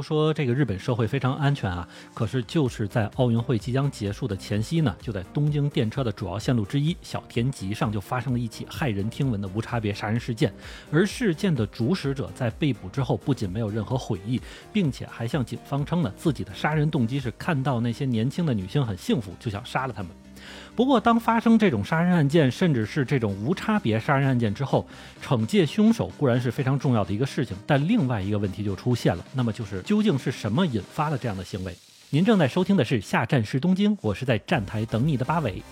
都说这个日本社会非常安全啊，可是就是在奥运会即将结束的前夕呢，就在东京电车的主要线路之一小田急上就发生了一起骇人听闻的无差别杀人事件。而事件的主使者在被捕之后，不仅没有任何悔意，并且还向警方称呢，自己的杀人动机是看到那些年轻的女性很幸福，就想杀了她们。不过，当发生这种杀人案件，甚至是这种无差别杀人案件之后，惩戒凶手固然是非常重要的一个事情，但另外一个问题就出现了，那么就是究竟是什么引发了这样的行为？您正在收听的是《下站是东京》，我是在站台等你的八尾。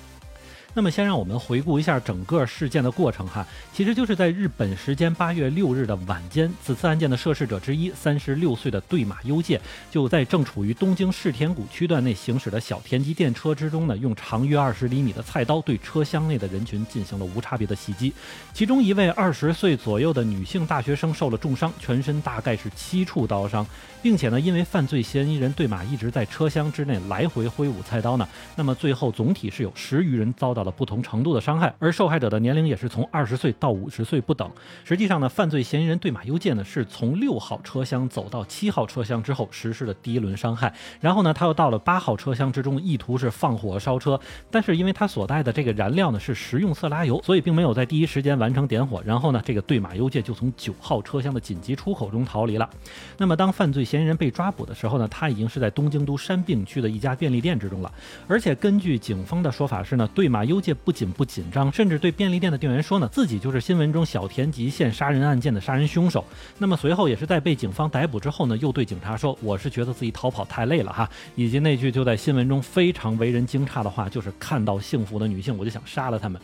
那么，先让我们回顾一下整个事件的过程哈，其实就是在日本时间八月六日的晚间，此次案件的涉事者之一，三十六岁的对马优介，就在正处于东京世田谷区段内行驶的小田急电车之中呢，用长约二十厘米的菜刀对车厢内的人群进行了无差别的袭击，其中一位二十岁左右的女性大学生受了重伤，全身大概是七处刀伤，并且呢，因为犯罪嫌疑人对马一直在车厢之内来回挥舞菜刀呢，那么最后总体是有十余人遭到了。不同程度的伤害，而受害者的年龄也是从二十岁到五十岁不等。实际上呢，犯罪嫌疑人对马优介呢是从六号车厢走到七号车厢之后实施的第一轮伤害，然后呢他又到了八号车厢之中，意图是放火烧车，但是因为他所带的这个燃料呢是食用色拉油，所以并没有在第一时间完成点火。然后呢，这个对马优介就从九号车厢的紧急出口中逃离了。那么当犯罪嫌疑人被抓捕的时候呢，他已经是在东京都山并区的一家便利店之中了。而且根据警方的说法是呢，对马优。介不仅不紧张，甚至对便利店的店员说呢，自己就是新闻中小田急线杀人案件的杀人凶手。那么随后也是在被警方逮捕之后呢，又对警察说：“我是觉得自己逃跑太累了哈。”以及那句就在新闻中非常为人惊诧的话，就是看到幸福的女性，我就想杀了她们。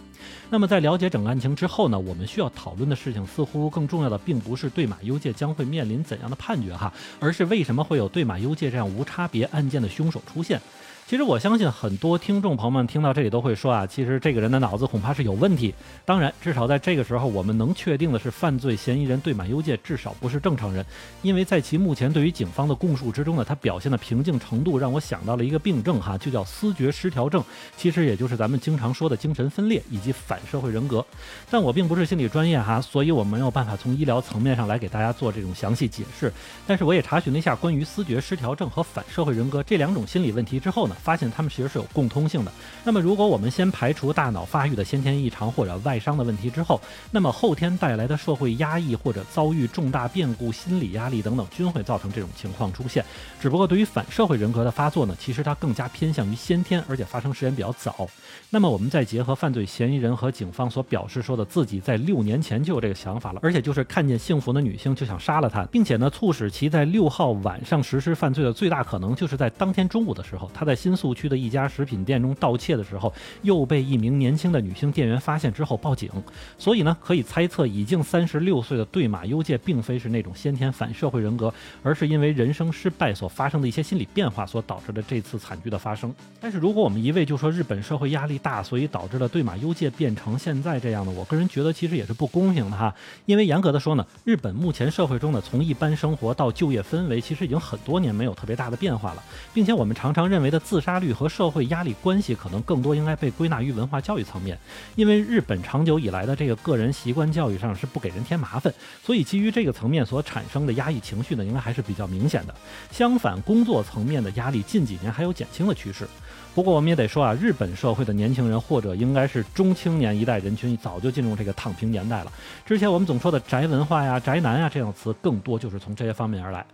那么在了解整个案情之后呢，我们需要讨论的事情似乎更重要的并不是对马优介将会面临怎样的判决哈，而是为什么会有对马优介这样无差别案件的凶手出现。其实我相信很多听众朋友们听到这里都会说啊，其实这个人的脑子恐怕是有问题。当然，至少在这个时候，我们能确定的是，犯罪嫌疑人对满优介至少不是正常人，因为在其目前对于警方的供述之中呢，他表现的平静程度让我想到了一个病症哈，就叫思觉失调症，其实也就是咱们经常说的精神分裂以及反社会人格。但我并不是心理专业哈，所以我没有办法从医疗层面上来给大家做这种详细解释。但是我也查询了一下关于思觉失调症和反社会人格这两种心理问题之后呢。发现他们其实是有共通性的。那么，如果我们先排除大脑发育的先天异常或者外伤的问题之后，那么后天带来的社会压抑或者遭遇重大变故、心理压力等等，均会造成这种情况出现。只不过，对于反社会人格的发作呢，其实它更加偏向于先天，而且发生时间比较早。那么，我们再结合犯罪嫌疑人和警方所表示说的自己在六年前就有这个想法了，而且就是看见幸福的女性就想杀了她，并且呢，促使其在六号晚上实施犯罪的最大可能，就是在当天中午的时候，他在。新宿区的一家食品店中盗窃的时候，又被一名年轻的女性店员发现之后报警，所以呢，可以猜测已经三十六岁的对马优介并非是那种先天反社会人格，而是因为人生失败所发生的一些心理变化所导致的这次惨剧的发生。但是如果我们一味就说日本社会压力大，所以导致了对马优介变成现在这样的，我个人觉得其实也是不公平的哈。因为严格的说呢，日本目前社会中呢，从一般生活到就业氛围，其实已经很多年没有特别大的变化了，并且我们常常认为的自自杀率和社会压力关系可能更多应该被归纳于文化教育层面，因为日本长久以来的这个个人习惯教育上是不给人添麻烦，所以基于这个层面所产生的压抑情绪呢，应该还是比较明显的。相反，工作层面的压力近几年还有减轻的趋势。不过我们也得说啊，日本社会的年轻人或者应该是中青年一代人群早就进入这个躺平年代了。之前我们总说的宅文化呀、宅男呀这样的词，更多就是从这些方面而来。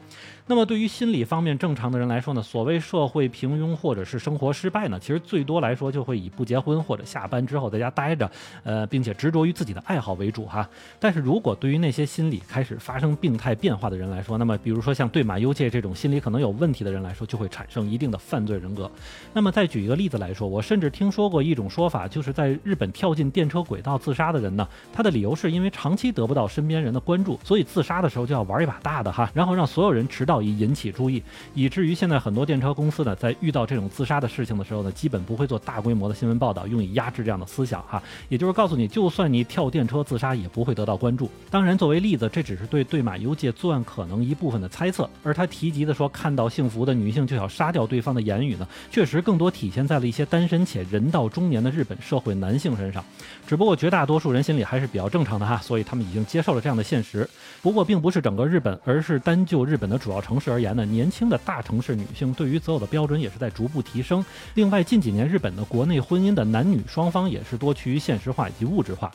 那么对于心理方面正常的人来说呢，所谓社会平庸或或者是生活失败呢，其实最多来说就会以不结婚或者下班之后在家待着，呃，并且执着于自己的爱好为主哈。但是如果对于那些心理开始发生病态变化的人来说，那么比如说像对马优介这种心理可能有问题的人来说，就会产生一定的犯罪人格。那么再举一个例子来说，我甚至听说过一种说法，就是在日本跳进电车轨道自杀的人呢，他的理由是因为长期得不到身边人的关注，所以自杀的时候就要玩一把大的哈，然后让所有人迟到。以引起注意，以至于现在很多电车公司呢，在遇到这种自杀的事情的时候呢，基本不会做大规模的新闻报道，用以压制这样的思想哈。也就是告诉你，就算你跳电车自杀，也不会得到关注。当然，作为例子，这只是对对马优介作案可能一部分的猜测。而他提及的说看到幸福的女性就要杀掉对方的言语呢，确实更多体现在了一些单身且人到中年的日本社会男性身上。只不过绝大多数人心里还是比较正常的哈，所以他们已经接受了这样的现实。不过，并不是整个日本，而是单就日本的主要城市而言呢，年轻的大城市女性对于择偶的标准也是在逐步提升。另外，近几年日本的国内婚姻的男女双方也是多趋于现实化以及物质化。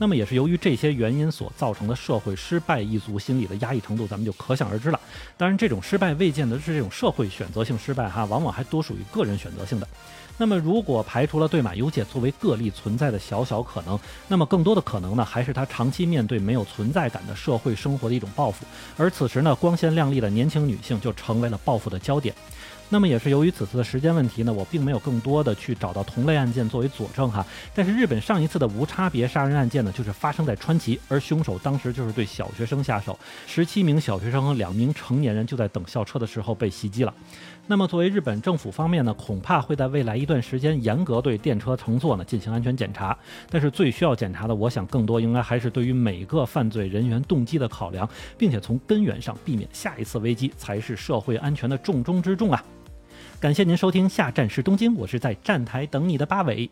那么也是由于这些原因所造成的社会失败一族心理的压抑程度，咱们就可想而知了。当然，这种失败未见得是这种社会选择性失败哈，往往还多属于个人选择性的。那么，如果排除了对马优介作为个例存在的小小可能，那么更多的可能呢，还是他长期面对没有存在感的社会生活的一种报复。而此时呢，光鲜亮丽的年轻女性就成为了报复的焦点。那么也是由于此次的时间问题呢，我并没有更多的去找到同类案件作为佐证哈。但是日本上一次的无差别杀人案件呢，就是发生在川崎，而凶手当时就是对小学生下手，十七名小学生和两名成年人就在等校车的时候被袭击了。那么作为日本政府方面呢，恐怕会在未来一段时间严格对电车乘坐呢进行安全检查。但是最需要检查的，我想更多应该还是对于每个犯罪人员动机的考量，并且从根源上避免下一次危机，才是社会安全的重中之重啊。感谢您收听下站是东京，我是在站台等你的八尾。